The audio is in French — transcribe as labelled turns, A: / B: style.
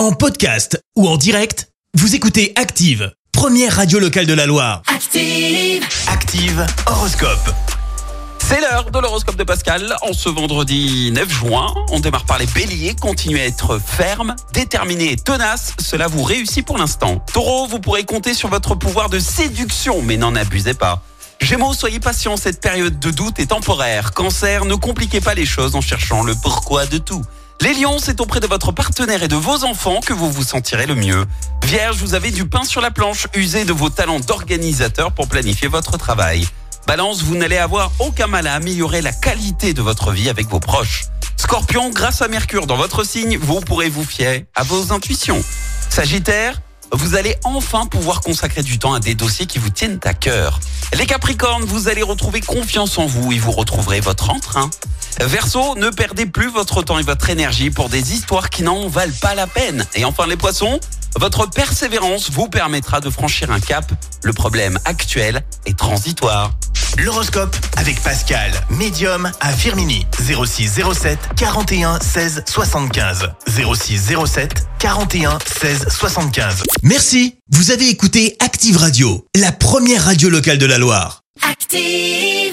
A: En podcast ou en direct, vous écoutez Active, première radio locale de la Loire.
B: Active.
A: Active Horoscope.
C: C'est l'heure de l'horoscope de Pascal. En ce vendredi 9 juin, on démarre par les béliers. Continuez à être ferme, déterminé et tenace. Cela vous réussit pour l'instant. Taureau, vous pourrez compter sur votre pouvoir de séduction, mais n'en abusez pas. Gémeaux, soyez patient, cette période de doute est temporaire. Cancer, ne compliquez pas les choses en cherchant le pourquoi de tout. Les lions, c'est auprès de votre partenaire et de vos enfants que vous vous sentirez le mieux. Vierge, vous avez du pain sur la planche, usez de vos talents d'organisateur pour planifier votre travail. Balance, vous n'allez avoir aucun mal à améliorer la qualité de votre vie avec vos proches. Scorpion, grâce à Mercure dans votre signe, vous pourrez vous fier à vos intuitions. Sagittaire, vous allez enfin pouvoir consacrer du temps à des dossiers qui vous tiennent à cœur. Les Capricornes, vous allez retrouver confiance en vous et vous retrouverez votre entrain. Verseau, ne perdez plus votre temps et votre énergie pour des histoires qui n'en valent pas la peine. Et enfin les Poissons, votre persévérance vous permettra de franchir un cap. Le problème actuel est transitoire.
A: L'horoscope avec Pascal, médium à Firmini. 06 07 41 16 75. 06 07 41 16 75. Merci. Vous avez écouté Active Radio, la première radio locale de la Loire.
B: Active.